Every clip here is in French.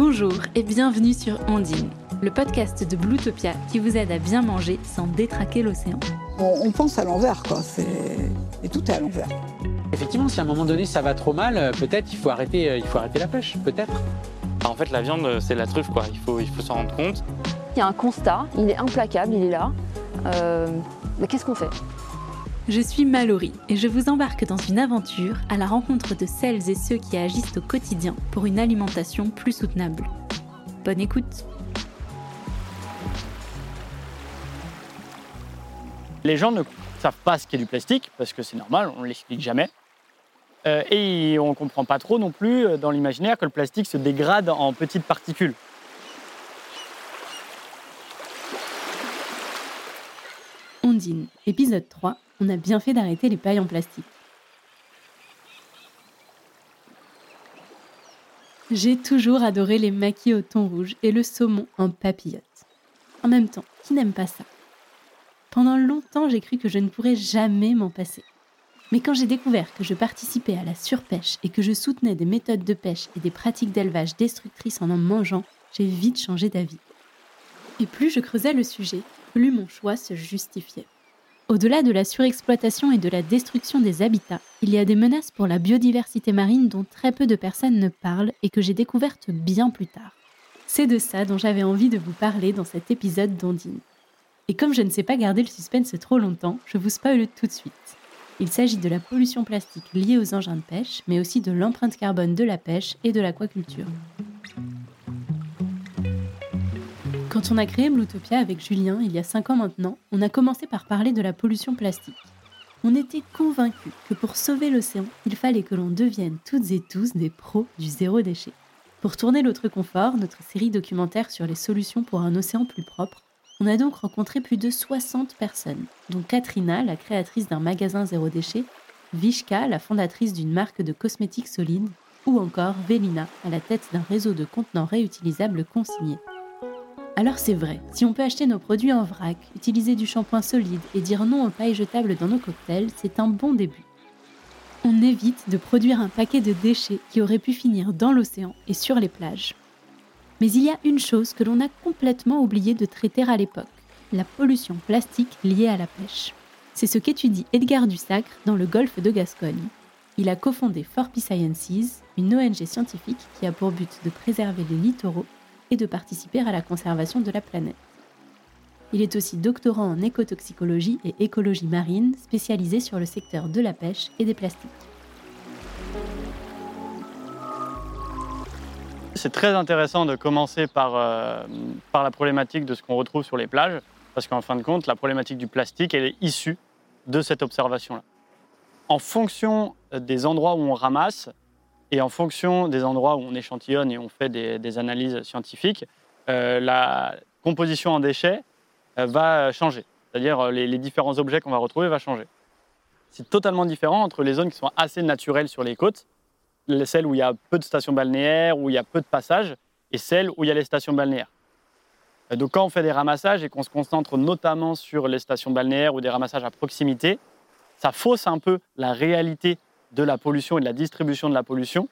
Bonjour et bienvenue sur Ondine, le podcast de Bluetopia qui vous aide à bien manger sans détraquer l'océan. On, pense à l'envers, quoi. Et tout est à l'envers. Effectivement, si à un moment donné ça va trop mal, euh, peut-être il faut arrêter, euh, il faut arrêter la pêche, peut-être. En fait, la viande, c'est la truffe, quoi. Il faut, il faut s'en rendre compte. Il y a un constat, il est implacable, il est là. Euh, mais qu'est-ce qu'on fait? Je suis Mallory et je vous embarque dans une aventure à la rencontre de celles et ceux qui agissent au quotidien pour une alimentation plus soutenable. Bonne écoute Les gens ne savent pas ce qu'est du plastique, parce que c'est normal, on ne l'explique jamais. Euh, et on ne comprend pas trop non plus euh, dans l'imaginaire que le plastique se dégrade en petites particules. Ondine, épisode 3, on a bien fait d'arrêter les pailles en plastique. J'ai toujours adoré les maquis au thon rouge et le saumon en papillote. En même temps, qui n'aime pas ça? Pendant longtemps, j'ai cru que je ne pourrais jamais m'en passer. Mais quand j'ai découvert que je participais à la surpêche et que je soutenais des méthodes de pêche et des pratiques d'élevage destructrices en en mangeant, j'ai vite changé d'avis. Et plus je creusais le sujet, plus mon choix se justifiait. Au-delà de la surexploitation et de la destruction des habitats, il y a des menaces pour la biodiversité marine dont très peu de personnes ne parlent et que j'ai découvertes bien plus tard. C'est de ça dont j'avais envie de vous parler dans cet épisode d'Ondine. Et comme je ne sais pas garder le suspense trop longtemps, je vous spoile tout de suite. Il s'agit de la pollution plastique liée aux engins de pêche, mais aussi de l'empreinte carbone de la pêche et de l'aquaculture. Quand on a créé Bluetopia avec Julien il y a 5 ans maintenant, on a commencé par parler de la pollution plastique. On était convaincus que pour sauver l'océan, il fallait que l'on devienne toutes et tous des pros du zéro déchet. Pour tourner l'autre confort, notre série documentaire sur les solutions pour un océan plus propre, on a donc rencontré plus de 60 personnes, dont Katrina, la créatrice d'un magasin zéro déchet, Vishka, la fondatrice d'une marque de cosmétiques solides, ou encore Velina, à la tête d'un réseau de contenants réutilisables consignés. Alors c'est vrai, si on peut acheter nos produits en vrac, utiliser du shampoing solide et dire non aux pailles jetables dans nos cocktails, c'est un bon début. On évite de produire un paquet de déchets qui aurait pu finir dans l'océan et sur les plages. Mais il y a une chose que l'on a complètement oublié de traiter à l'époque, la pollution plastique liée à la pêche. C'est ce qu'étudie Edgar Dussacre dans le golfe de Gascogne. Il a cofondé Forpy Sciences, une ONG scientifique qui a pour but de préserver les littoraux et de participer à la conservation de la planète. Il est aussi doctorant en écotoxicologie et écologie marine, spécialisé sur le secteur de la pêche et des plastiques. C'est très intéressant de commencer par, euh, par la problématique de ce qu'on retrouve sur les plages, parce qu'en fin de compte, la problématique du plastique, elle est issue de cette observation-là. En fonction des endroits où on ramasse, et en fonction des endroits où on échantillonne et on fait des, analyses scientifiques, euh, la composition en déchets euh, va changer. C'est-à-dire euh, les, différents objets qu'on va retrouver vont changer. C'est totalement différent entre les zones qui sont assez naturelles sur les côtes, celles où il y a peu de stations balnéaires, où il y a peu de passages, et celles où il y a les stations balnéaires. Donc quand on fait des ramassages et qu'on se concentre notamment sur les stations balnéaires ou des ramassages à proximité, ça fausse un peu la réalité de la pollution et de la distribution de la pollution,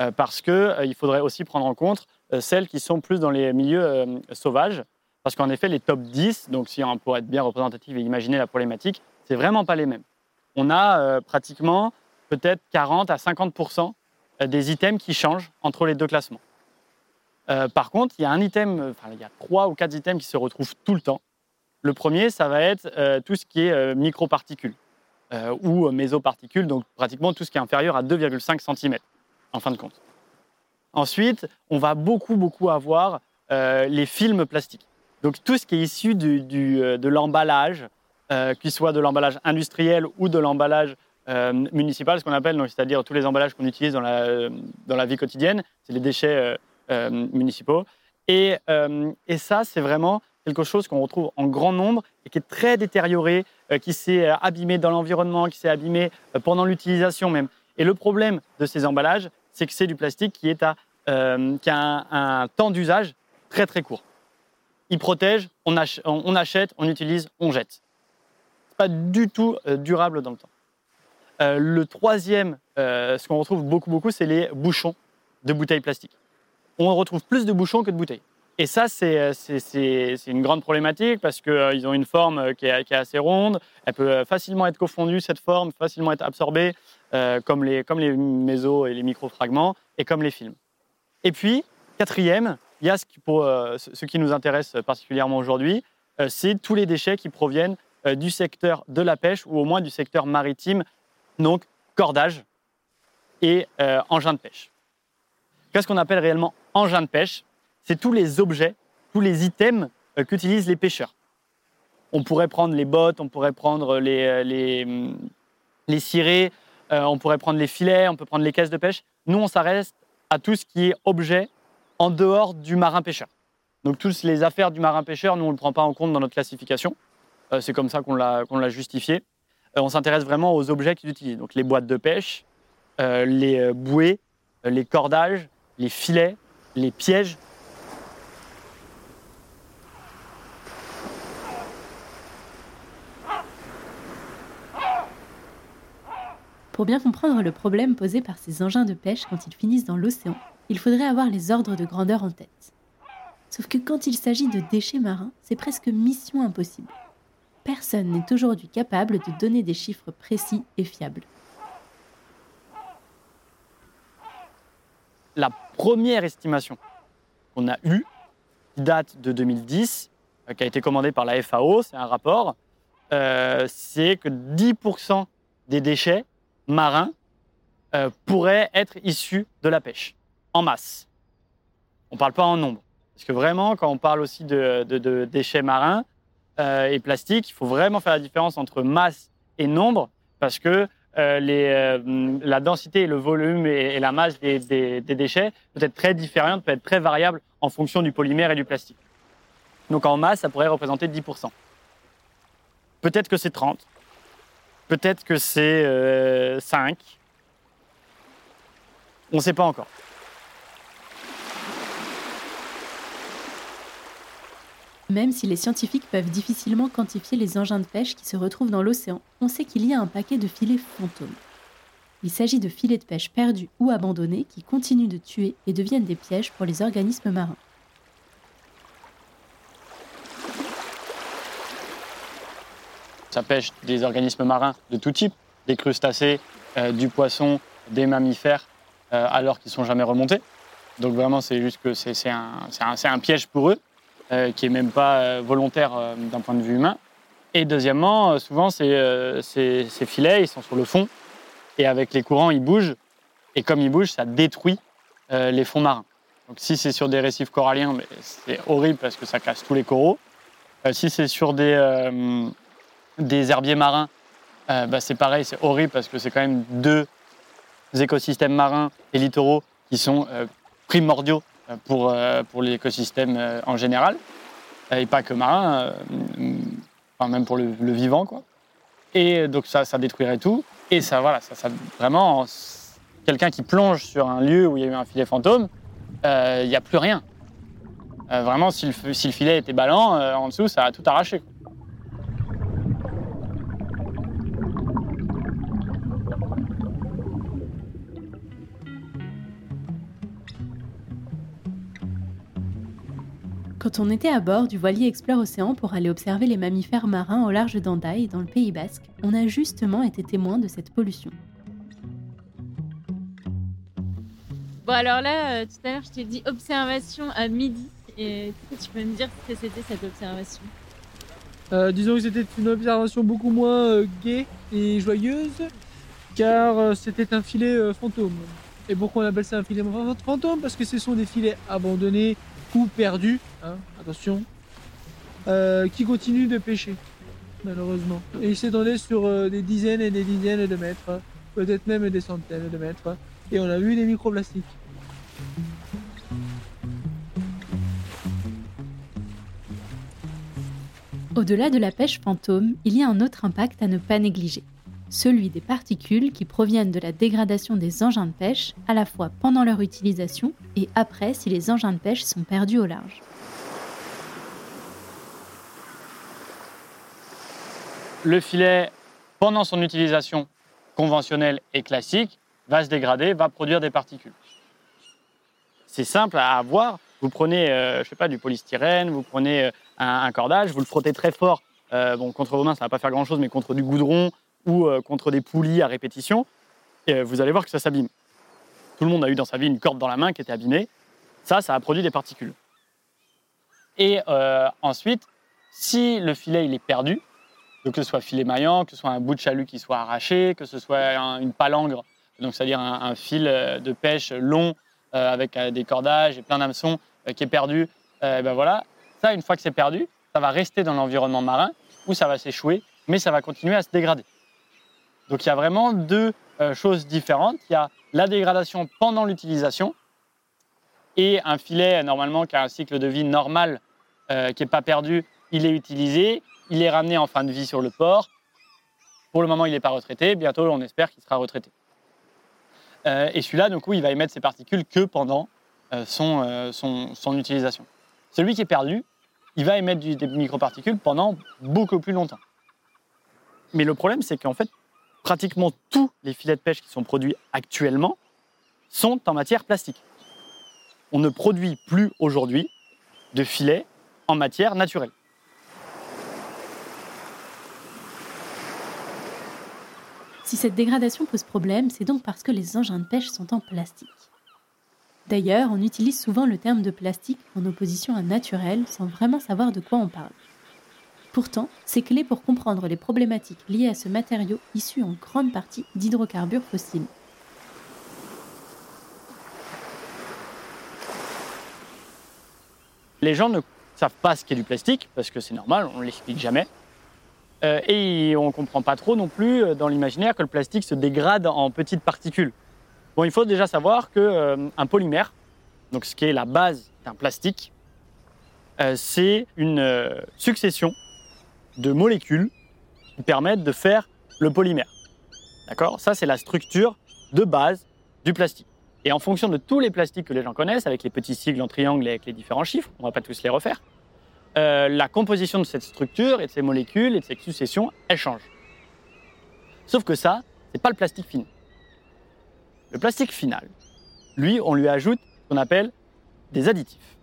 euh, parce qu'il euh, faudrait aussi prendre en compte euh, celles qui sont plus dans les milieux sauvages, parce qu'en effet, les top 10, donc si on pourrait être bien représentatif et imaginer la problématique, c'est vraiment pas les mêmes. On a pratiquement peut-être 40 à 50% des items qui changent entre les deux classements. par contre, il y a un item, enfin, il y a trois ou quatre items qui se retrouvent tout le temps. Le premier, ça va être tout ce qui est microparticules. Euh, ou mésoparticules, donc pratiquement tout ce qui est inférieur à 2,5 cm, en fin de compte. Ensuite, on va beaucoup, beaucoup avoir euh, les films plastiques. Donc tout ce qui est issu euh, de l'emballage, qu'il soit de l'emballage industriel ou de l'emballage municipal, ce qu'on appelle, c'est-à-dire tous les emballages qu'on utilise dans la, dans la vie quotidienne, c'est les déchets municipaux. Et, et ça, c'est vraiment quelque chose qu'on retrouve en grand nombre et qui est très détérioré, euh, qui s'est euh, abîmé dans l'environnement, qui s'est abîmé euh, pendant l'utilisation même. Et le problème de ces emballages, c'est que c'est du plastique qui, a un, temps d'usage très très court. Il protège, on, on, achète, on utilise, on jette. C'est pas du tout durable dans le temps. le troisième, ce qu'on retrouve beaucoup beaucoup, c'est les bouchons de bouteilles plastiques. on retrouve plus de bouchons que de bouteilles. Et ça, c'est euh, c'est- une grande problématique parce qu'ils ont une forme euh, qui est, assez ronde. Elle peut euh, facilement être confondue, cette forme, facilement être absorbée, euh, comme, les, comme et les microfragments, et comme les films. Et puis, quatrième, il y a ce qui, pour, euh, ce qui nous intéresse particulièrement aujourd'hui, euh, c'est tous les déchets qui proviennent euh, du secteur de la pêche ou au moins du secteur maritime, donc cordage et euh, engin de pêche. Qu'est-ce qu'on appelle réellement engin de pêche? C'est tous les objets, tous les items euh, qu'utilisent les pêcheurs. On pourrait prendre les bottes, on pourrait prendre les, euh, les, les cirés, euh, on pourrait prendre les filets, on peut prendre les caisses de pêche. Nous, on s'arrête à tout ce qui est objet en dehors du marin pêcheur. Donc, toutes les affaires du marin pêcheur, nous, on ne le prend pas en compte dans notre classification. C'est comme ça qu'on l'a qu'on l'a justifié. On s'intéresse vraiment aux objets qu'ils utilisent. Donc, les boîtes de pêche, les bouées, les cordages, les filets, les pièges. Pour bien comprendre le problème posé par ces engins de pêche quand ils finissent dans l'océan, il faudrait avoir les ordres de grandeur en tête. Sauf que quand il s'agit de déchets marins, c'est presque mission impossible. Personne n'est aujourd'hui capable de donner des chiffres précis et fiables. La première estimation qu'on a eue, qui date de 2010, euh, qui a été commandée par la FAO, c'est un rapport, euh, c'est que 10% des déchets marins euh, pourraient être issus de la pêche, en masse. On ne parle pas en nombre. Parce que vraiment, quand on parle aussi de, déchets marins euh, et plastiques, il faut vraiment faire la différence entre masse et nombre, parce que euh, euh, la densité, le volume et, et la masse des, des- déchets peut être très différente, peut être très variable en fonction du polymère et du plastique. Donc en masse, ça pourrait représenter 10%. Peut-être que c'est 30, peut-être que c'est 5. On ne sait pas encore. Même si les scientifiques peuvent difficilement quantifier les engins de pêche qui se retrouvent dans l'océan, on sait qu'il y a un paquet de filets fantômes. Il s'agit de filets de pêche perdus ou abandonnés qui continuent de tuer et deviennent des pièges pour les organismes marins. Ça pêche des organismes marins de tout type, des crustacés, euh, du poisson, des mammifères, euh, alors qu'ils sont jamais remontés. Donc vraiment, c'est juste que c'est un, piège pour eux, euh, qui est même pas volontaire d'un point de vue humain. Et deuxièmement, souvent, ces, filets, ils sont sur le fond, et avec les courants, ils bougent. Et comme ils bougent, ça détruit les fonds marins. Donc si c'est sur des récifs coralliens, c'est horrible parce que ça casse tous les coraux. Si c'est sur des herbiers marins, euh, bah, c'est pareil, c'est horrible parce que c'est quand même deux écosystèmes marins et littoraux qui sont euh, primordiaux euh, pour, euh, pour l'écosystème en général, et pas que marin, enfin, même pour le, vivant. Quoi. Et donc ça, ça détruirait tout. Et ça, voilà, ça, vraiment, quelqu'un qui plonge sur un lieu où il y a eu un filet fantôme, il n'y a plus rien. Vraiment, si le, filet était ballant, en dessous, ça a tout arraché. Quand on était à bord du voilier Explore Océan pour aller observer les mammifères marins au large d'Andaï, dans le Pays Basque, on a justement été témoin de cette pollution. Bon, alors là, euh, tout à l'heure, je t'ai dit observation à midi. Et est-ce que tu peux me dire ce que c'était cette observation? Euh, disons que c'était une observation beaucoup moins euh, gaie et joyeuse, car euh, c'était un filet euh, fantôme. Et pourquoi on appelle ça un filet fa- fantôme? Parce que ce sont des filets abandonnés ou perdus, hein, attention, euh, qui continuent de pêcher, malheureusement. Et ils s'étendaient sur euh, des dizaines et des dizaines de mètres, peut-être même des centaines de mètres. Et on a vu des microplastiques. Au-delà de la pêche fantôme, il y a un autre impact à ne pas négliger. Celui des particules qui proviennent de la dégradation des engins de pêche, à la fois pendant leur utilisation et après si les engins de pêche sont perdus au large. Le filet, pendant son utilisation conventionnelle et classique, va se dégrader, va produire des particules. c'est simple à avoir. Vous prenez, euh, je sais pas, du polystyrène, vous prenez euh, un, cordage, vous le frottez très fort. Euh, bon, contre vos mains, ça va pas faire grand-chose, mais contre du goudron ou euh, contre des poulies à répétition, euh, vous allez voir que ça s'abîme. Tout le monde a eu dans sa vie une corde dans la main qui était abîmée. Ça, ça a produit des particules. Et euh, ensuite, si le filet il est perdu, que ce soit filet maillant, que ce soit un bout de chalut qui soit arraché, que ce soit un- une palangre, donc c'est-à-dire un, fil de pêche long avec des cordages et plein d'hameçons qui est perdu, ben voilà, ça une fois que c'est perdu, ça va rester dans l'environnement marin où ça va s'échouer, mais ça va continuer à se dégrader. Donc il y a vraiment deux euh, choses différentes. Il y a la dégradation pendant l'utilisation et un filet normalement qui a un cycle de vie normal, euh, qui n'est pas perdu, il est utilisé, il est ramené en fin de vie sur le port. Pour le moment, il n'est pas retraité. Bientôt, on espère qu'il sera retraité. Euh, et celui-là, du coup, il va émettre ses particules que pendant son, son, son utilisation. Celui qui est perdu, il va émettre des microparticules pendant beaucoup plus longtemps. Mais le problème, c'est qu'en fait, pratiquement tous les filets de pêche qui sont produits actuellement sont en matière plastique. On ne produit plus aujourd'hui de filets en matière naturelle. Si cette dégradation pose problème, c'est donc parce que les engins de pêche sont en plastique. D'ailleurs, on utilise souvent le terme de plastique en opposition à naturel sans vraiment savoir de quoi on parle. Pourtant, c'est clé pour comprendre les problématiques liées à ce matériau issu en grande partie d'hydrocarbures fossiles. Les gens ne savent pas ce qu'est du plastique, parce que c'est normal, on ne l'explique jamais. Euh, et on ne comprend pas trop non plus euh, dans l'imaginaire que le plastique se dégrade en petites particules. Bon, il faut déjà savoir qu'un polymère, donc ce qui est la base d'un plastique, euh, c'est une euh, succession de molécules qui permettent de faire le polymère. D'accord? Ça, c'est la structure de base du plastique. Et en fonction de tous les plastiques que les gens connaissent, avec les petits sigles en triangle et avec les différents chiffres, on ne va pas tous les refaire, euh, la composition de cette structure et de ces molécules et de cette succession, elle change. Sauf que ça, c'est pas le plastique fini. Le plastique final, lui, on lui ajoute ce qu'on appelle des additifs.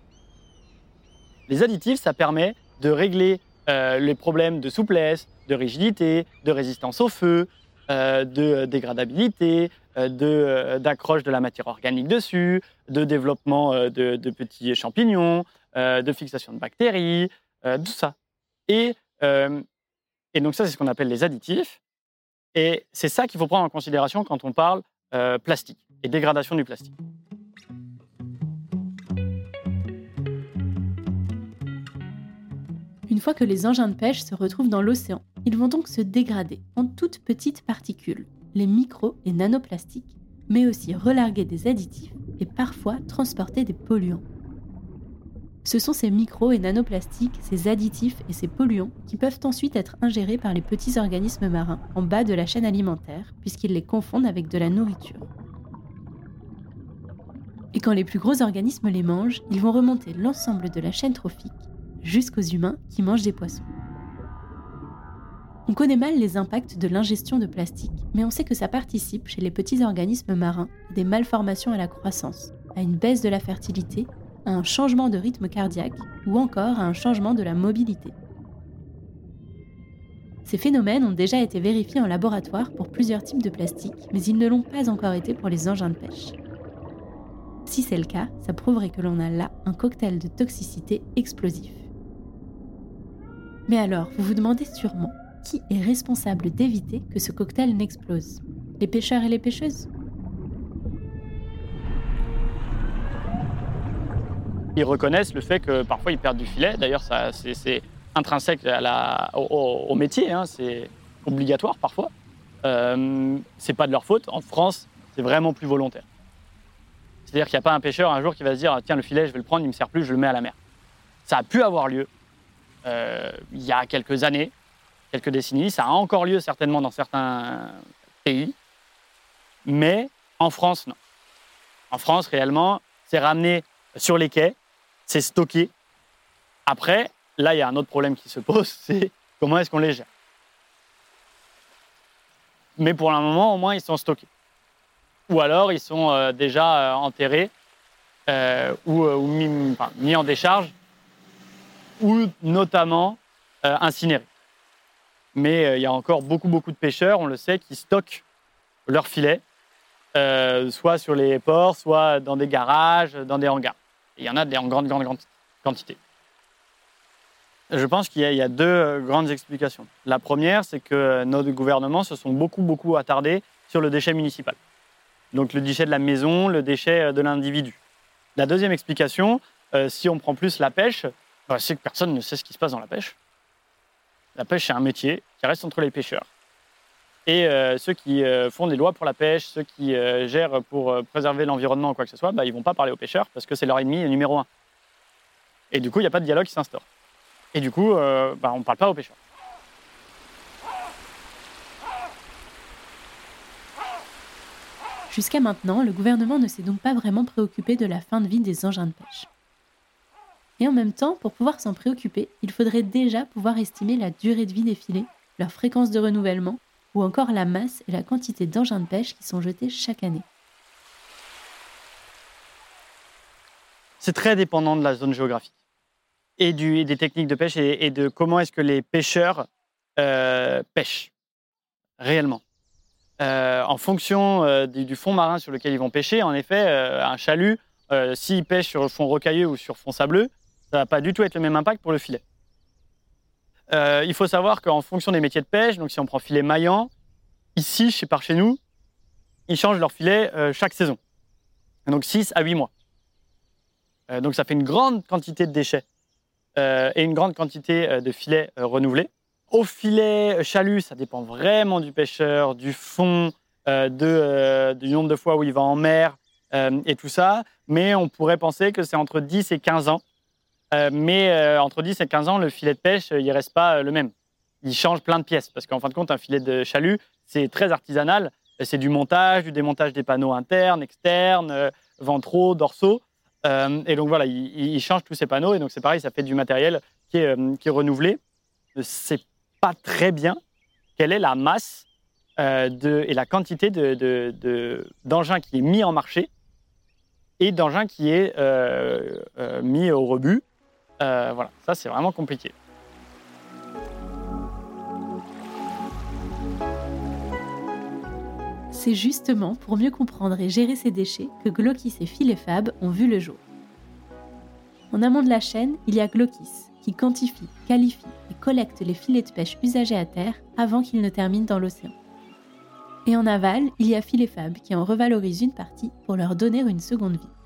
Les additifs, ça permet de régler euh, les problèmes de souplesse, de rigidité, de résistance au feu, euh, de dégradabilité, euh, euh, d'accroche de la matière organique dessus, de développement de, de petits champignons, de fixation de bactéries, tout ça. Et, et donc ça, c'est ce qu'on appelle les additifs. Et c'est ça qu'il faut prendre en considération quand on parle plastique et dégradation du plastique. Une fois que les engins de pêche se retrouvent dans l'océan, ils vont donc se dégrader en toutes petites particules, les micro et nanoplastiques, mais aussi relarguer des additifs et parfois transporter des polluants. Ce sont ces micro et nanoplastiques, ces additifs et ces polluants qui peuvent ensuite être ingérés par les petits organismes marins en bas de la chaîne alimentaire, puisqu'ils les confondent avec de la nourriture. Et quand les plus gros organismes les mangent, ils vont remonter l'ensemble de la chaîne trophique jusqu'aux humains qui mangent des poissons. On connaît mal les impacts de l'ingestion de plastique, mais on sait que ça participe chez les petits organismes marins à des malformations à la croissance, à une baisse de la fertilité, à un changement de rythme cardiaque ou encore à un changement de la mobilité. Ces phénomènes ont déjà été vérifiés en laboratoire pour plusieurs types de plastique, mais ils ne l'ont pas encore été pour les engins de pêche. Si c'est le cas, ça prouverait que l'on a là un cocktail de toxicité explosif. Mais alors, vous vous demandez sûrement qui est responsable d'éviter que ce cocktail n'explose Les pêcheurs et les pêcheuses? Ils reconnaissent le fait que parfois ils perdent du filet. D'ailleurs, c'est, intrinsèque au métier, hein, c'est obligatoire parfois. Euh, c'est pas de leur faute. En France, c'est vraiment plus volontaire. C'est-à-dire qu'il n'y a pas un pêcheur un jour qui va se dire ah, tiens le filet, je vais le prendre, il me sert plus, je le mets à la mer. Ça a pu avoir lieu euh, il y a quelques années, quelques décennies. Ça a encore lieu certainement dans certains pays, mais en France non. En France, réellement, c'est ramené sur les quais, c'est stocké. Après, là, il y a un autre problème qui se pose, c'est comment est-ce qu'on les gère. Mais pour le moment, au moins, ils sont stockés. Ou alors, ils sont euh, déjà euh, enterrés ou, mis en décharge, ou notamment euh, incinérés. Mais euh, il y a encore beaucoup, beaucoup de pêcheurs, on le sait, qui stockent leurs filets, euh, soit sur les ports, soit dans des garages, dans des hangars. Il y en a des, en grande, grande, grande quantité. Je pense qu'il y, a- deux euh, grandes explications. La première, c'est que nos gouvernements se sont beaucoup, beaucoup attardés sur le déchet municipal. Donc le déchet de la maison, le déchet de l'individu. La deuxième explication, si on prend plus la pêche, c'est que personne ne sait ce qui se passe dans la pêche. La pêche, c'est un métier qui reste entre les pêcheurs. Et euh, ceux qui euh, font des lois pour la pêche, ceux qui euh, gèrent pour préserver l'environnement ou quoi que ce soit, bah, ils vont pas parler aux pêcheurs parce que c'est leur ennemi numéro un. Et du coup, il n'y a pas de dialogue qui s'instaure. Et du coup, bah, on ne parle pas aux pêcheurs. Jusqu'à maintenant, le gouvernement ne s'est donc pas vraiment préoccupé de la fin de vie des engins de pêche. Et en même temps, pour pouvoir s'en préoccuper, il faudrait déjà pouvoir estimer la durée de vie des filets, leur fréquence de renouvellement, ou encore la masse et la quantité d'engins de pêche qui sont jetés chaque année. C'est très dépendant de la zone géographique et, des techniques de pêche et, de comment est-ce que les pêcheurs euh, pêchent réellement. Euh, en fonction euh, du, du fond marin sur lequel ils vont pêcher, en effet, un chalut, s'il pêche sur fond rocailleux ou sur fond sableux, ça va pas du tout être le même impact pour le filet. Euh, il faut savoir qu'en fonction des métiers de pêche, donc si on prend filet maillant, ici, par chez nous, ils changent leur filet euh, chaque saison. Donc 6 à 8 mois. Euh, donc ça fait une grande quantité de déchets et une grande quantité de filets renouvelés. Au filet chalut, ça dépend vraiment du pêcheur, du fond, du nombre de fois où il va en mer et tout ça. Mais on pourrait penser que c'est entre 10 et 15 ans. Euh, mais euh, entre 10 et 15 ans, le filet de pêche, euh, il reste pas le même. Il change plein de pièces parce qu'en fin de compte, un filet de chalut, c'est très artisanal. C'est du montage, du démontage des panneaux internes, externes, ventraux, dorsaux. Euh, et donc voilà, il, il- change tous ces panneaux. Et donc c'est pareil, ça fait du matériel qui est, qui est renouvelé. C'est pas très bien quelle est la masse euh, de, et la quantité de- de- de- d'engins qui est mis en marché et d'engins qui est mis au rebut. Euh, voilà, ça c'est vraiment compliqué. C'est justement pour mieux comprendre et gérer ces déchets que Glokis et Filet Fab ont vu le jour. En amont de la chaîne, il y a Glokis, qui quantifie, qualifie et collecte les filets de pêche usagés à terre avant qu'ils ne terminent dans l'océan. Et en aval, il y a Filet Fab, qui en revalorise une partie pour leur donner une seconde vie.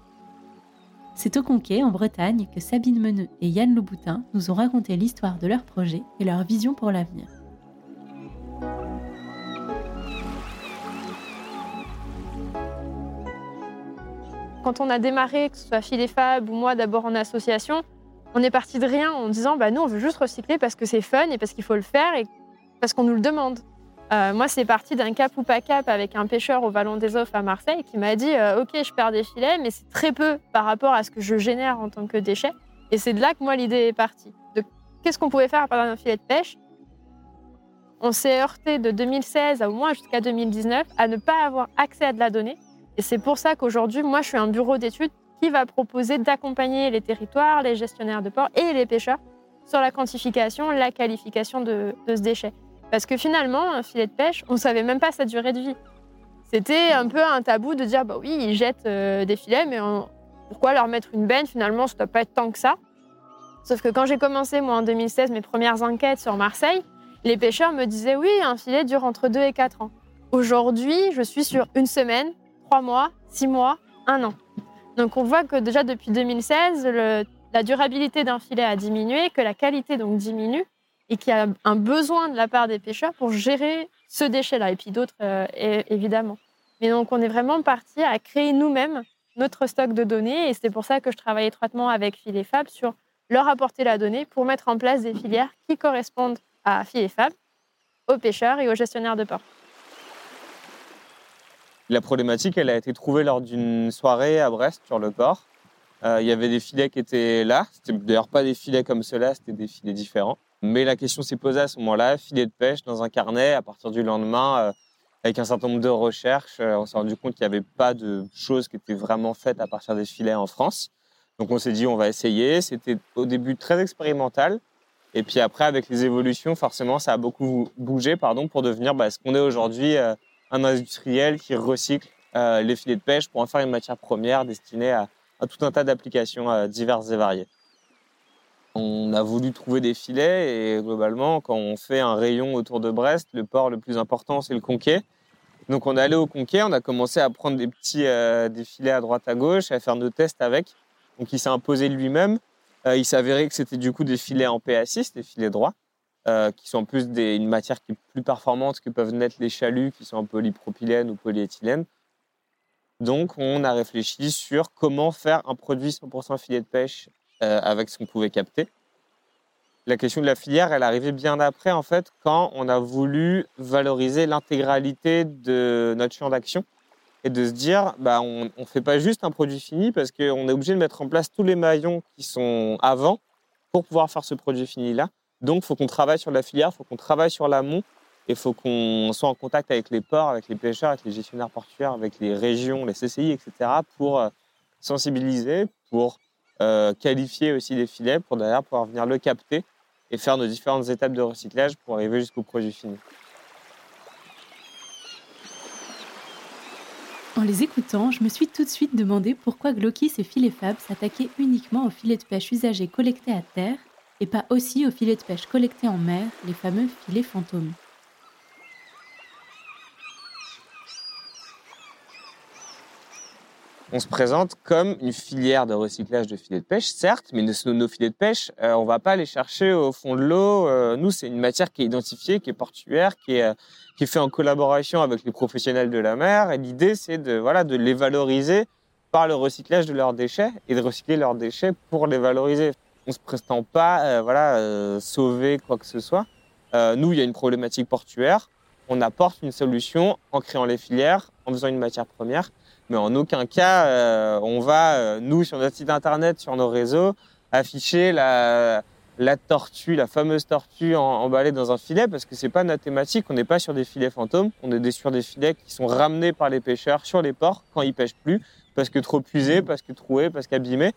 C'est au Conquet, en Bretagne, que Sabine Meneux et Yann Louboutin nous ont raconté l'histoire de leur projet et leur vision pour l'avenir. Quand on a démarré, que ce soit Filet Fab ou moi d'abord en association, on est parti de rien en disant bah nous on veut juste recycler parce que c'est fun et parce qu'il faut le faire et parce qu'on nous le demande. Euh, moi c'est parti d'un cap ou pas cap avec un pêcheur au Vallon des Offres à Marseille qui m'a dit euh, ok je perds des filets mais c'est très peu par rapport à ce que je génère en tant que déchet et c'est de là que moi l'idée est partie. Qu'est-ce qu'on pouvait faire à partir d'un filet de pêche? On s'est heurté de 2016 à au moins jusqu'à 2019 à ne pas avoir accès à de la donnée et c'est pour ça qu'aujourd'hui, moi, je suis un bureau d'études qui va proposer d'accompagner les territoires, les gestionnaires de ports et les pêcheurs sur la quantification, la qualification de ce déchet. Parce que finalement, un filet de pêche, on ne savait même pas sa durée de vie. C'était un peu un tabou de dire, bah oui, ils jettent euh, des filets, mais pourquoi leur mettre une benne Finalement, ça ne doit pas être tant que ça. Sauf que quand j'ai commencé, moi, en 2016, mes premières enquêtes sur Marseille, les pêcheurs me disaient, oui, un filet dure entre 2 et 4 ans. Aujourd'hui, je suis sur une semaine, trois mois, six mois, un an. Donc on voit que déjà depuis 2016, le- la durabilité d'un filet a diminué, que la qualité donc diminue et qu'il y a un besoin de la part des pêcheurs pour gérer ce déchet-là et puis d'autres euh, évidemment. Mais donc on est vraiment parti à créer nous-mêmes notre stock de données et c'est pour ça que je travaille étroitement avec Filet Fab sur leur apporter la donnée pour mettre en place des filières qui correspondent à Filet Fab, aux pêcheurs et aux gestionnaires de port. La problématique, elle a été trouvée lors d'une soirée à Brest sur le port. Euh, il y avait des filets qui étaient là. C'était d'ailleurs pas des filets comme ceux-là, c'était des filets différents. Mais la question s'est posée à ce moment-là, filet de pêche dans un carnet. À partir du lendemain, euh, avec un certain nombre de recherches, euh, on s'est rendu compte qu'il n'y avait pas de choses qui étaient vraiment faites à partir des filets en France. Donc on s'est dit on va essayer. C'était au début très expérimental. Et puis après, avec les évolutions, forcément, ça a beaucoup bougé pardon, pour devenir bah, ce qu'on est aujourd'hui, euh, un industriel qui recycle les filets de pêche pour en faire une matière première destinée à, tout un tas d'applications diverses et variées. On a voulu trouver des filets et globalement, quand on fait un rayon autour de Brest, le port le plus important, c'est le Conquet. Donc on est allé au Conquet, on a commencé à prendre des petits euh, des filets à droite à gauche, à faire nos tests avec. Donc il s'est imposé lui-même. Euh, il s'avérait que c'était du coup des filets en PA6, des filets droits, euh, qui sont en plus une matière qui est plus performante que peuvent naître les chaluts qui sont en polypropylène ou polyéthylène. Donc on a réfléchi sur comment faire un produit 100% filet de pêche avec ce qu'on pouvait capter. La question de la filière, elle arrivait bien après, en fait, quand on a voulu valoriser l'intégralité de notre champ d'action et de se dire, bah, on ne fait pas juste un produit fini parce qu'on est obligé de mettre en place tous les maillons qui sont avant pour pouvoir faire ce produit fini-là. Donc, il faut qu'on travaille sur la filière, il faut qu'on travaille sur l'amont et il faut qu'on soit en contact avec les ports, avec les pêcheurs, avec les gestionnaires portuaires, avec les régions, les CCI, etc., pour euh, sensibiliser, pour euh, qualifier aussi les filets, pour derrière pouvoir venir le capter et faire nos différentes étapes de recyclage pour arriver jusqu'au produit fini. En les écoutant, je me suis tout de suite demandé pourquoi Glokis et Filet Fab s'attaquaient uniquement aux filets de pêche usagés collectés à terre et pas aussi aux filets de pêche collectés en mer, les fameux filets fantômes. On se présente comme une filière de recyclage de filets de pêche, certes, mais nos, nos filets de pêche, euh, on va pas les chercher au fond de l'eau. Euh, nous, c'est une matière qui est identifiée, qui est portuaire, qui est, euh, qui est fait en collaboration avec les professionnels de la mer. Et l'idée, c'est de, voilà, de les valoriser par le recyclage de leurs déchets et de recycler leurs déchets pour les valoriser. On se prétend pas, euh, voilà, sauver quoi que ce soit. Nous, il y a une problématique portuaire. On apporte une solution en créant les filières, en faisant une matière première mais en aucun cas, euh, on va, euh, nous, sur notre site internet, sur nos réseaux, afficher la, tortue, la fameuse tortue emballée dans un filet, parce que c'est pas notre thématique. On n'est pas sur des filets fantômes, on est sur des filets qui sont ramenés par les pêcheurs sur les ports quand ils pêchent plus, parce que trop usés, parce que troués, parce qu'abîmés.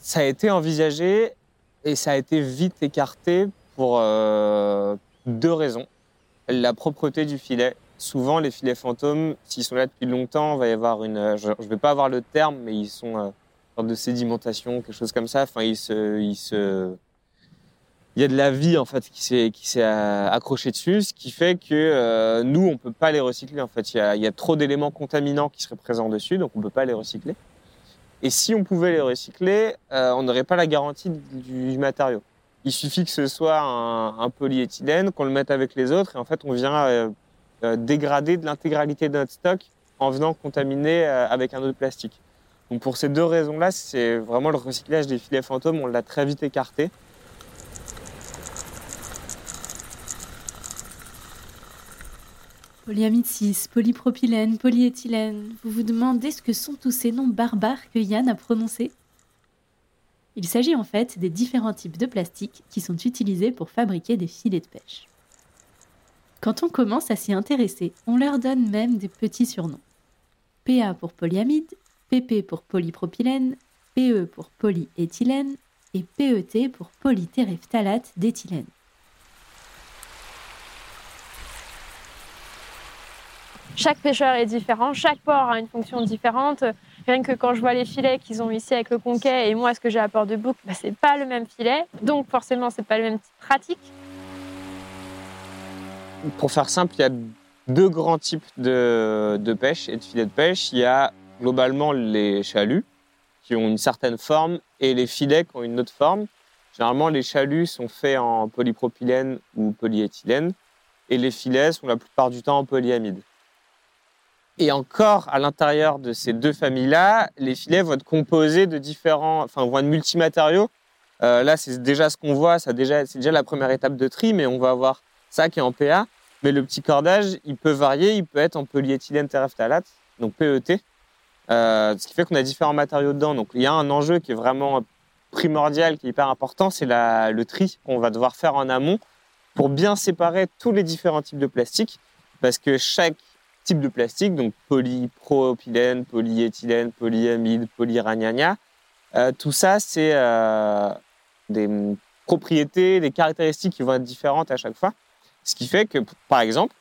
Ça a été envisagé et ça a été vite écarté pour euh, deux raisons. La propreté du filet. Souvent, les filets fantômes, s'ils sont là depuis longtemps, va y avoir une. euh, Je ne vais pas avoir le terme, mais ils sont euh, sorte de sédimentation, quelque chose comme ça. Enfin, ils se, ils se. Il y a de la vie en fait qui s'est qui s'est euh, accrochée dessus, ce qui fait que nous on peut pas les recycler en fait. Il y a, trop d'éléments contaminants qui seraient présents dessus, donc on peut pas les recycler. Et si on pouvait les recycler, on n'aurait pas la garantie du, matériau. Il suffit que ce soit un, polyéthylène, qu'on le mette avec les autres, et en fait on vient euh, dégrader de l'intégralité de notre stock en venant contaminer euh, avec un autre plastique. Donc pour ces deux raisons-là, c'est vraiment le recyclage des filets fantômes, on l'a très vite écarté. Polyamide 6, polypropylène, polyéthylène. Vous vous demandez ce que sont tous ces noms barbares que Yann a prononcés? Il s'agit en fait des différents types de plastique qui sont utilisés pour fabriquer des filets de pêche. Quand on commence à s'y intéresser, on leur donne même des petits surnoms. PA pour polyamide, PP pour polypropylène, PE pour polyéthylène et PET pour polytéréphtalate d'éthylène. Chaque pêcheur est différent, chaque port a une fonction différente. Rien que quand je vois les filets qu'ils ont ici avec le conquet et moi ce que j'ai à port de boucle, bah, c'est pas le même filet. Donc forcément, c'est pas le même type pratique. Pour faire simple, il y a deux grands types de, de pêche et de filets de pêche. Il y a globalement les chaluts qui ont une certaine forme et les filets qui ont une autre forme. Généralement, les chaluts sont faits en polypropylène ou polyéthylène et les filets sont la plupart du temps en polyamide. Et encore, à l'intérieur de ces deux familles-là, les filets vont être composés de différents, enfin, vont être multimatériaux. Euh, là, c'est déjà ce qu'on voit, c'est déjà la première étape de tri, mais on va avoir ça qui est en PA. Mais le petit cordage, il peut varier, il peut être en polyéthylène terephthalate, donc PET, euh, ce qui fait qu'on a différents matériaux dedans. Donc il y a un enjeu qui est vraiment primordial, qui est hyper important, c'est le tri qu'on va devoir faire en amont pour bien séparer tous les différents types de plastique, parce que chaque types de plastique, donc polypropylène, polyéthylène, polyamide, polyragnagna. Euh, tout ça, c'est euh, des propriétés, des caractéristiques qui vont être différentes à chaque fois. Ce qui fait que, par exemple,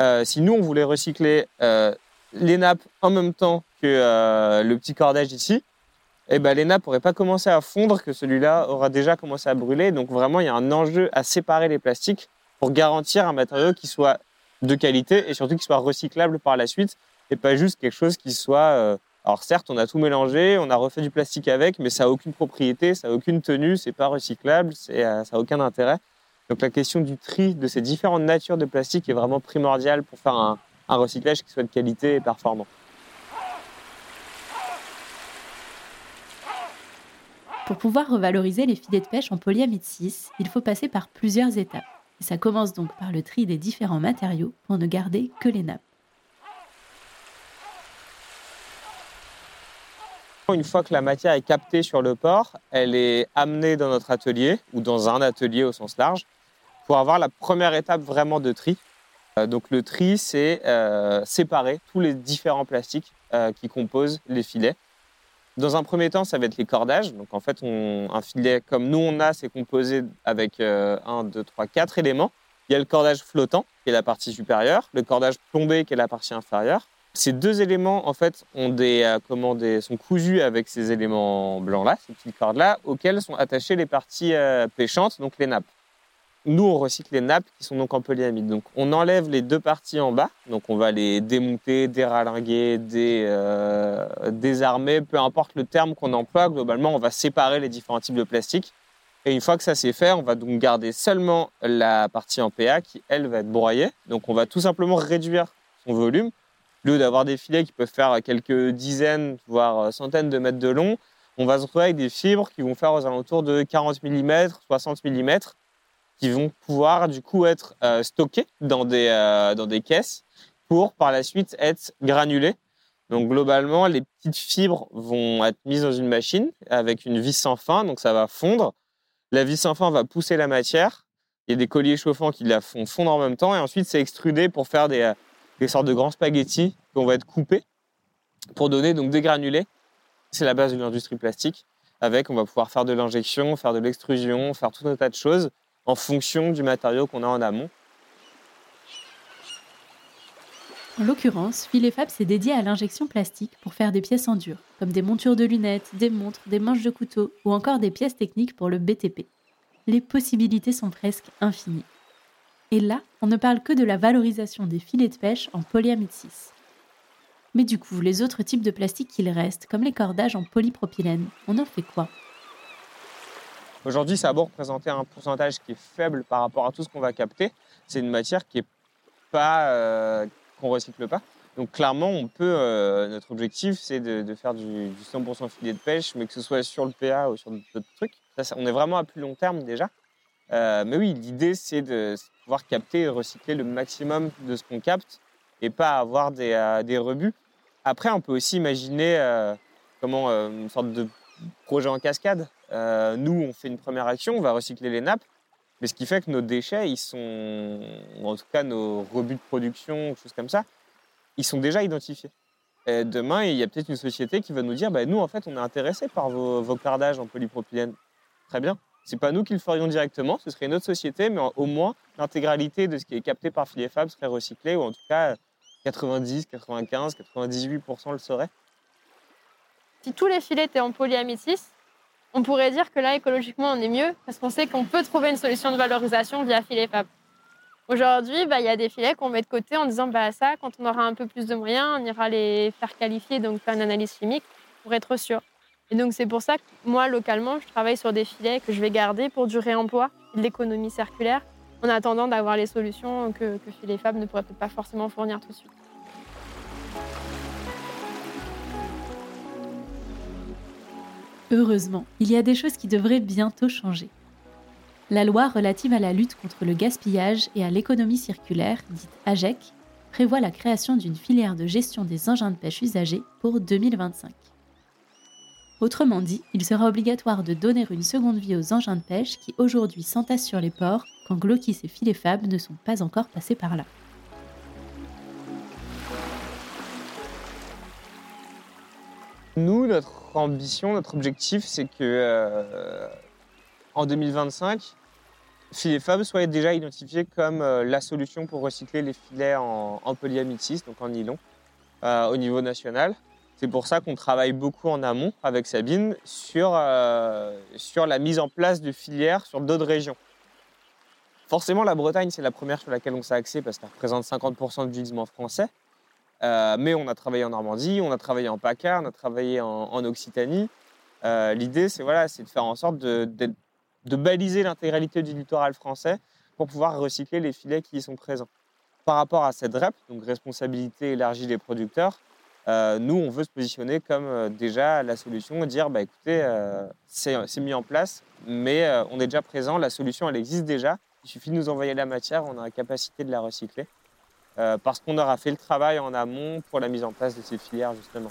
euh, si nous, on voulait recycler euh, les nappes en même temps que euh, le petit cordage ici, eh ben, les nappes n'auraient pas commencé à fondre, que celui-là aura déjà commencé à brûler. Donc vraiment, il y a un enjeu à séparer les plastiques pour garantir un matériau qui soit de qualité et surtout qui soit recyclable par la suite et pas juste quelque chose qui soit... alors certes, on a tout mélangé, on a refait du plastique avec, mais ça n'a aucune propriété, ça n'a aucune tenue, c'est pas recyclable, ça n'a aucun intérêt. Donc la question du tri de ces différentes natures de plastique est vraiment primordiale pour faire un, un recyclage qui soit de qualité et performant. Pour pouvoir revaloriser les filets de pêche en polyamide 6, il faut passer par plusieurs étapes. Et ça commence donc par le tri des différents matériaux pour ne garder que les nappes. Une fois que la matière est captée sur le port, elle est amenée dans notre atelier ou dans un atelier au sens large pour avoir la première étape vraiment de tri. Euh, donc le tri, c'est euh, séparer tous les différents plastiques euh, qui composent les filets. Dans un premier temps, ça va être les cordages. Donc en fait, un filet comme nous on a, c'est composé avec 1, 2, 3, 4 éléments. Il y a le cordage flottant, qui est la partie supérieure, le cordage plombé, qui est la partie inférieure. Ces deux éléments, en fait, sont cousus avec ces éléments blancs-là, ces petites cordes-là, auxquelles sont attachées les parties pêchantes, donc les nappes. Nous, on recycle les nappes qui sont donc en polyamide. Donc, on enlève les deux parties en bas. Donc, on va les démonter, déralinguer, dé, euh, désarmer, peu importe le terme qu'on emploie. Globalement, on va séparer les différents types de plastique. Et une fois que ça c'est fait, on va donc garder seulement la partie en PA qui, elle, va être broyée. Donc, on va tout simplement réduire son volume. Au lieu d'avoir des filets qui peuvent faire quelques dizaines, voire centaines de mètres de long, on va se retrouver avec des fibres qui vont faire aux alentours de 40 mm, 60 mm, qui vont pouvoir du coup être euh, stockées dans des, euh, dans des caisses pour par la suite être granulées. Donc globalement, les petites fibres vont être mises dans une machine avec une vis sans fin, donc ça va fondre. La vis sans fin va pousser la matière. Il y a des colliers chauffants qui la font fondre en même temps et ensuite c'est extrudé pour faire des, euh, des sortes de grands spaghettis qu'on va être coupés pour donner donc des granulés. C'est la base de l'industrie plastique. Avec, on va pouvoir faire de l'injection, faire de l'extrusion, faire tout un tas de choses en fonction du matériau qu'on a en amont. En l'occurrence, Filet Fab s'est dédié à l'injection plastique pour faire des pièces en dur, comme des montures de lunettes, des montres, des manches de couteau ou encore des pièces techniques pour le BTP. Les possibilités sont presque infinies. Et là, on ne parle que de la valorisation des filets de pêche en polyamide 6. Mais du coup, les autres types de plastique qu'il reste, comme les cordages en polypropylène, on en fait quoi? Aujourd'hui, ça a beau représenter un pourcentage qui est faible par rapport à tout ce qu'on va capter. C'est une matière qui est pas euh, qu'on recycle pas. Donc clairement, on peut. euh, notre objectif, c'est de, faire du, du 100% filet de pêche, mais que ce soit sur le PA ou sur d'autres trucs. On est vraiment à plus long terme déjà. Euh, mais oui, l'idée, c'est de pouvoir capter et recycler le maximum de ce qu'on capte et pas avoir des, des rebuts. Après, on peut aussi imaginer comment une sorte de projet en cascade. Euh, nous, on fait une première action, on va recycler les nappes, mais ce qui fait que nos déchets, ils sont, en tout cas nos rebuts de production, choses comme ça, ils sont déjà identifiés. Demain, il y a peut-être une société qui va nous dire, bah, nous, en fait, on est intéressé par vos, vos cardages en polypropylène. Très bien. C'est pas nous qui le ferions directement, ce serait une autre société, mais au moins l'intégralité de ce qui est capté par Filet Fab serait recyclé, ou en tout cas 90, 95, 98% le serait. Si tous les filets étaient en polyamide 6, on pourrait dire que là, écologiquement, on est mieux parce qu'on sait qu'on peut trouver une solution de valorisation via filet Fab. Aujourd'hui, bah, il y a des filets qu'on met de côté en disant bah, ça, quand on aura un peu plus de moyens, on ira les faire qualifier, donc faire une analyse chimique pour être sûr. Et donc, c'est pour ça que moi, localement, je travaille sur des filets que je vais garder pour du réemploi de l'économie circulaire en attendant d'avoir les solutions que, que Filet Fab ne pourrait peut-être pas forcément fournir tout de suite. Heureusement, il y a des choses qui devraient bientôt changer. La loi relative à la lutte contre le gaspillage et à l'économie circulaire, dite AGEC, prévoit la création d'une filière de gestion des engins de pêche usagés pour 2025. Autrement dit, il sera obligatoire de donner une seconde vie aux engins de pêche qui aujourd'hui s'entassent sur les ports quand Glokis et Filet Fab ne sont pas encore passés par là. Nous, notre ambition, notre objectif, c'est que euh, en 2025, Filet Fab soit déjà identifié comme euh, la solution pour recycler les filets en, en polyamide 6, donc en nylon, euh, au niveau national. C'est pour ça qu'on travaille beaucoup en amont avec Sabine sur, sur la mise en place de filières sur d'autres régions. Forcément, la Bretagne, c'est la première sur laquelle on s'est axé parce qu'elle représente 50% du gisement français. Euh, mais on a travaillé en Normandie, on a travaillé en PACA, on a travaillé en, Occitanie. Euh, L'idée, c'est voilà, de faire en sorte de, baliser l'intégralité du littoral français pour pouvoir recycler les filets qui y sont présents. Par rapport à cette REP, donc responsabilité élargie des producteurs, euh, nous, on veut se positionner comme déjà la solution, dire bah, écoutez, c'est mis en place, mais on est déjà présent, la solution, elle existe déjà. Il suffit de nous envoyer la matière, on a la capacité de la recycler. Euh, parce qu'on aura fait le travail en amont pour la mise en place de ces filières, justement.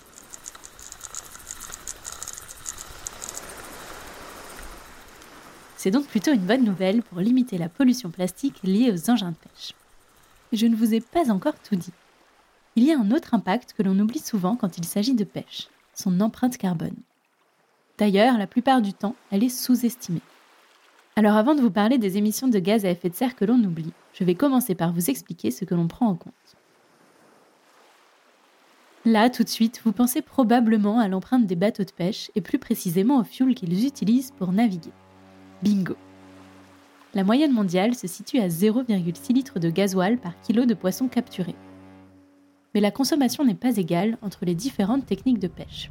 C'est donc plutôt une bonne nouvelle pour limiter la pollution plastique liée aux engins de pêche. Je ne vous ai pas encore tout dit. Il y a un autre impact que l'on oublie souvent quand il s'agit de pêche, son empreinte carbone. D'ailleurs, la plupart du temps, elle est sous-estimée. Alors avant de vous parler des émissions de gaz à effet de serre que l'on oublie, je vais commencer par vous expliquer ce que l'on prend en compte. Là, tout de suite, vous pensez probablement à l'empreinte des bateaux de pêche et plus précisément au fuel qu'ils utilisent pour naviguer. Bingo La moyenne mondiale se situe à 0,6 litres de gasoil par kilo de poisson capturé. Mais la consommation n'est pas égale entre les différentes techniques de pêche.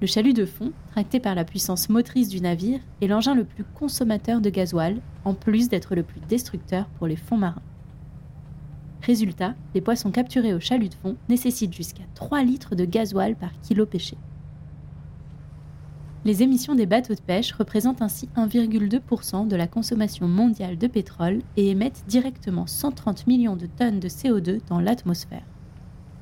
Le chalut de fond, tracté par la puissance motrice du navire, est l'engin le plus consommateur de gasoil, en plus d'être le plus destructeur pour les fonds marins. Résultat, les poissons capturés au chalut de fond nécessitent jusqu'à 3 litres de gasoil par kilo pêché. Les émissions des bateaux de pêche représentent ainsi 1,2% de la consommation mondiale de pétrole et émettent directement 130 millions de tonnes de CO2 dans l'atmosphère.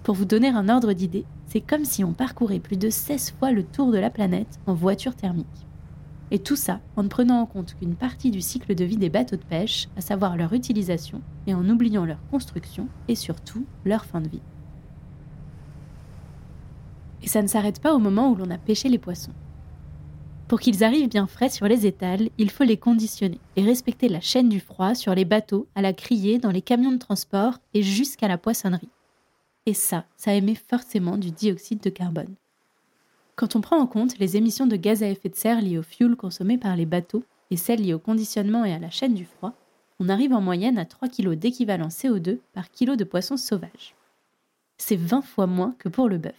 Pour vous donner un ordre d'idée, c'est comme si on parcourait plus de 16 fois le tour de la planète en voiture thermique. Et tout ça en ne prenant en compte qu'une partie du cycle de vie des bateaux de pêche, à savoir leur utilisation, et en oubliant leur construction et surtout leur fin de vie. Et ça ne s'arrête pas au moment où l'on a pêché les poissons. Pour qu'ils arrivent bien frais sur les étals, il faut les conditionner et respecter la chaîne du froid sur les bateaux, à la criée, dans les camions de transport et jusqu'à la poissonnerie. Et ça, ça émet forcément du dioxyde de carbone. Quand on prend en compte les émissions de gaz à effet de serre liées au fuel consommé par les bateaux et celles liées au conditionnement et à la chaîne du froid, on arrive en moyenne à 3 kg d'équivalent CO2 par kilo de poisson sauvage. C'est 20 fois moins que pour le bœuf.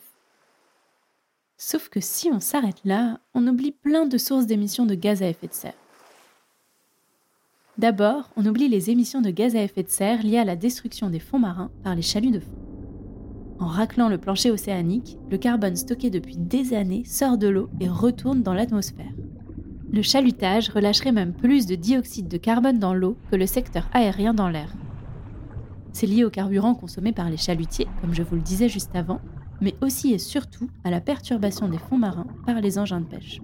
Sauf que si on s'arrête là, on oublie plein de sources d'émissions de gaz à effet de serre. D'abord, on oublie les émissions de gaz à effet de serre liées à la destruction des fonds marins par les chaluts de fond. En raclant le plancher océanique, le carbone stocké depuis des années sort de l'eau et retourne dans l'atmosphère. Le chalutage relâcherait même plus de dioxyde de carbone dans l'eau que le secteur aérien dans l'air. C'est lié au carburant consommé par les chalutiers, comme je vous le disais juste avant, mais aussi et surtout à la perturbation des fonds marins par les engins de pêche.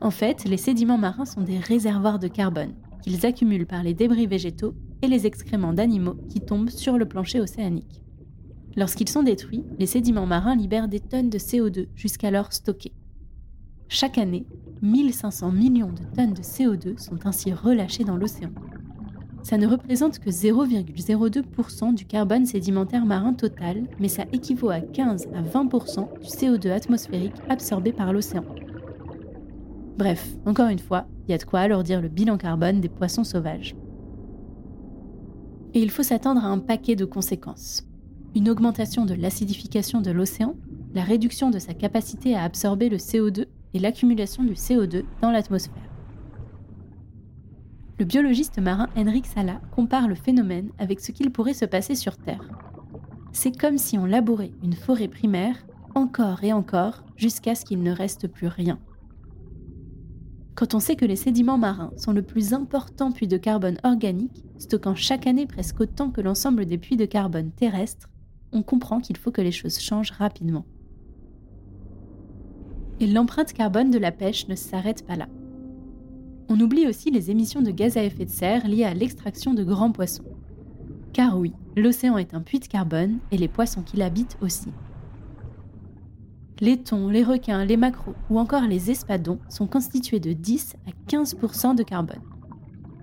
En fait, les sédiments marins sont des réservoirs de carbone qu'ils accumulent par les débris végétaux et les excréments d'animaux qui tombent sur le plancher océanique. Lorsqu'ils sont détruits, les sédiments marins libèrent des tonnes de CO2 jusqu'alors stockées. Chaque année, 1500 millions de tonnes de CO2 sont ainsi relâchées dans l'océan. Ça ne représente que 0,02% du carbone sédimentaire marin total, mais ça équivaut à 15 à 20% du CO2 atmosphérique absorbé par l'océan. Bref, encore une fois, il y a de quoi alourdir le bilan carbone des poissons sauvages. Et il faut s'attendre à un paquet de conséquences. Une augmentation de l'acidification de l'océan, la réduction de sa capacité à absorber le CO2 et l'accumulation du CO2 dans l'atmosphère. Le biologiste marin Henrik Sala compare le phénomène avec ce qu'il pourrait se passer sur Terre. C'est comme si on labourait une forêt primaire encore et encore jusqu'à ce qu'il ne reste plus rien. Quand on sait que les sédiments marins sont le plus important puits de carbone organique, stockant chaque année presque autant que l'ensemble des puits de carbone terrestres, on comprend qu'il faut que les choses changent rapidement. Et l'empreinte carbone de la pêche ne s'arrête pas là. On oublie aussi les émissions de gaz à effet de serre liées à l'extraction de grands poissons. Car oui, l'océan est un puits de carbone et les poissons qui l'habitent aussi. Les thons, les requins, les maquereaux ou encore les espadons sont constitués de 10 à 15% de carbone.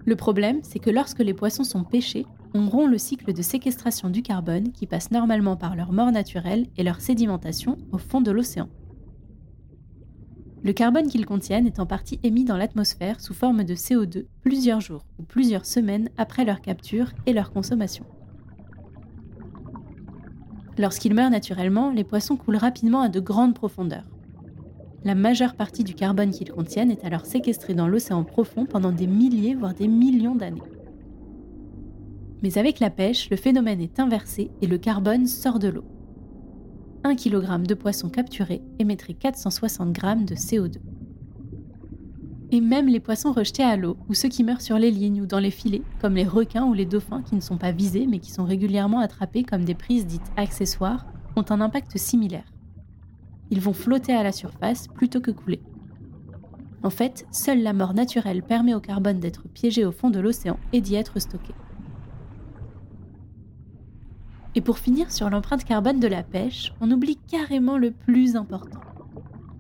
Le problème, c'est que lorsque les poissons sont pêchés, on rompt le cycle de séquestration du carbone qui passe normalement par leur mort naturelle et leur sédimentation au fond de l'océan. Le carbone qu'ils contiennent est en partie émis dans l'atmosphère sous forme de CO2 plusieurs jours ou plusieurs semaines après leur capture et leur consommation. Lorsqu'ils meurent naturellement, les poissons coulent rapidement à de grandes profondeurs. La majeure partie du carbone qu'ils contiennent est alors séquestrée dans l'océan profond pendant des milliers, voire des millions d'années. Mais avec la pêche, le phénomène est inversé et le carbone sort de l'eau. 1 kg de poisson capturé émettrait 460 g de CO2. Et même les poissons rejetés à l'eau, ou ceux qui meurent sur les lignes ou dans les filets, comme les requins ou les dauphins qui ne sont pas visés mais qui sont régulièrement attrapés comme des prises dites accessoires, ont un impact similaire. Ils vont flotter à la surface plutôt que couler. En fait, seule la mort naturelle permet au carbone d'être piégé au fond de l'océan et d'y être stocké. Et pour finir sur l'empreinte carbone de la pêche, on oublie carrément le plus important.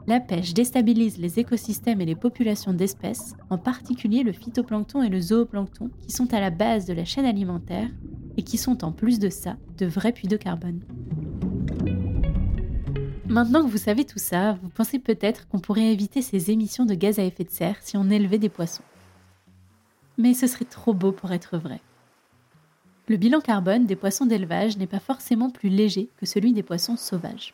La pêche déstabilise les écosystèmes et les populations d'espèces, en particulier le phytoplancton et le zooplancton, qui sont à la base de la chaîne alimentaire et qui sont en plus de ça de vrais puits de carbone. Maintenant que vous savez tout ça, vous pensez peut-être qu'on pourrait éviter ces émissions de gaz à effet de serre si on élevait des poissons. Mais ce serait trop beau pour être vrai. Le bilan carbone des poissons d'élevage n'est pas forcément plus léger que celui des poissons sauvages.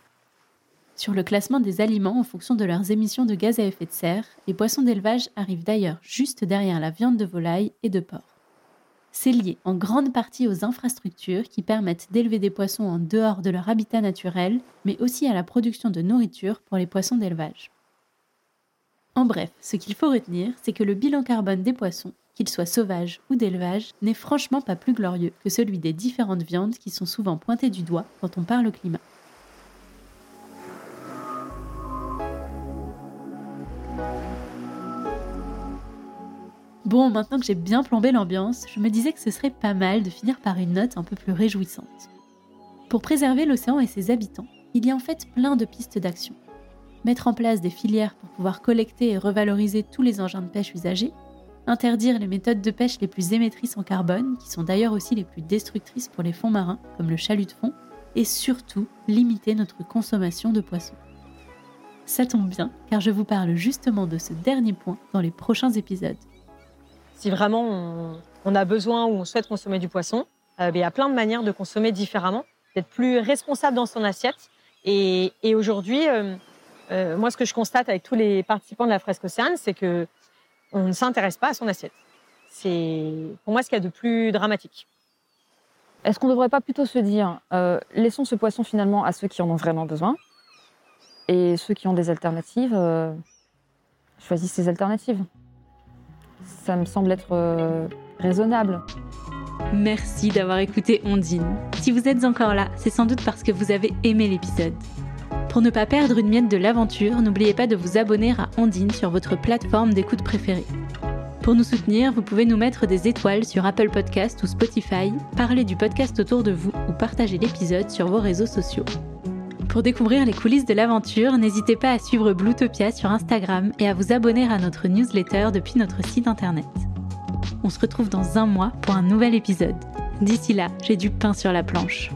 Sur le classement des aliments en fonction de leurs émissions de gaz à effet de serre, les poissons d'élevage arrivent d'ailleurs juste derrière la viande de volaille et de porc. C'est lié en grande partie aux infrastructures qui permettent d'élever des poissons en dehors de leur habitat naturel, mais aussi à la production de nourriture pour les poissons d'élevage. En bref, ce qu'il faut retenir, c'est que le bilan carbone des poissons, qu'ils soient sauvages ou d'élevage, n'est franchement pas plus glorieux que celui des différentes viandes qui sont souvent pointées du doigt quand on parle climat. Bon, maintenant que j'ai bien plombé l'ambiance, je me disais que ce serait pas mal de finir par une note un peu plus réjouissante. Pour préserver l'océan et ses habitants, il y a en fait plein de pistes d'action. Mettre en place des filières pour pouvoir collecter et revaloriser tous les engins de pêche usagés, interdire les méthodes de pêche les plus émettrices en carbone, qui sont d'ailleurs aussi les plus destructrices pour les fonds marins, comme le chalut de fond, et surtout limiter notre consommation de poissons. Ça tombe bien, car je vous parle justement de ce dernier point dans les prochains épisodes. Si vraiment on, a besoin ou on souhaite consommer du poisson, euh, il y a plein de manières de consommer différemment, d'être plus responsable dans son assiette. Et, aujourd'hui, euh, euh, moi, ce que je constate avec tous les participants de la fresque océane, c'est que on ne s'intéresse pas à son assiette. C'est pour moi ce qu'il y a de plus dramatique. Est-ce qu'on ne devrait pas plutôt se dire, laissons ce poisson finalement à ceux qui en ont vraiment besoin, et ceux qui ont des alternatives, choisissent ces alternatives ça me semble être euh, raisonnable. Merci d'avoir écouté Ondine. Si vous êtes encore là, c'est sans doute parce que vous avez aimé l'épisode. Pour ne pas perdre une miette de l'aventure, n'oubliez pas de vous abonner à Ondine sur votre plateforme d'écoute préférée. Pour nous soutenir, vous pouvez nous mettre des étoiles sur Apple Podcast ou Spotify, parler du podcast autour de vous ou partager l'épisode sur vos réseaux sociaux. Pour découvrir les coulisses de l'aventure, n'hésitez pas à suivre Bluetopia sur Instagram et à vous abonner à notre newsletter depuis notre site internet. On se retrouve dans un mois pour un nouvel épisode. D'ici là, j'ai du pain sur la planche.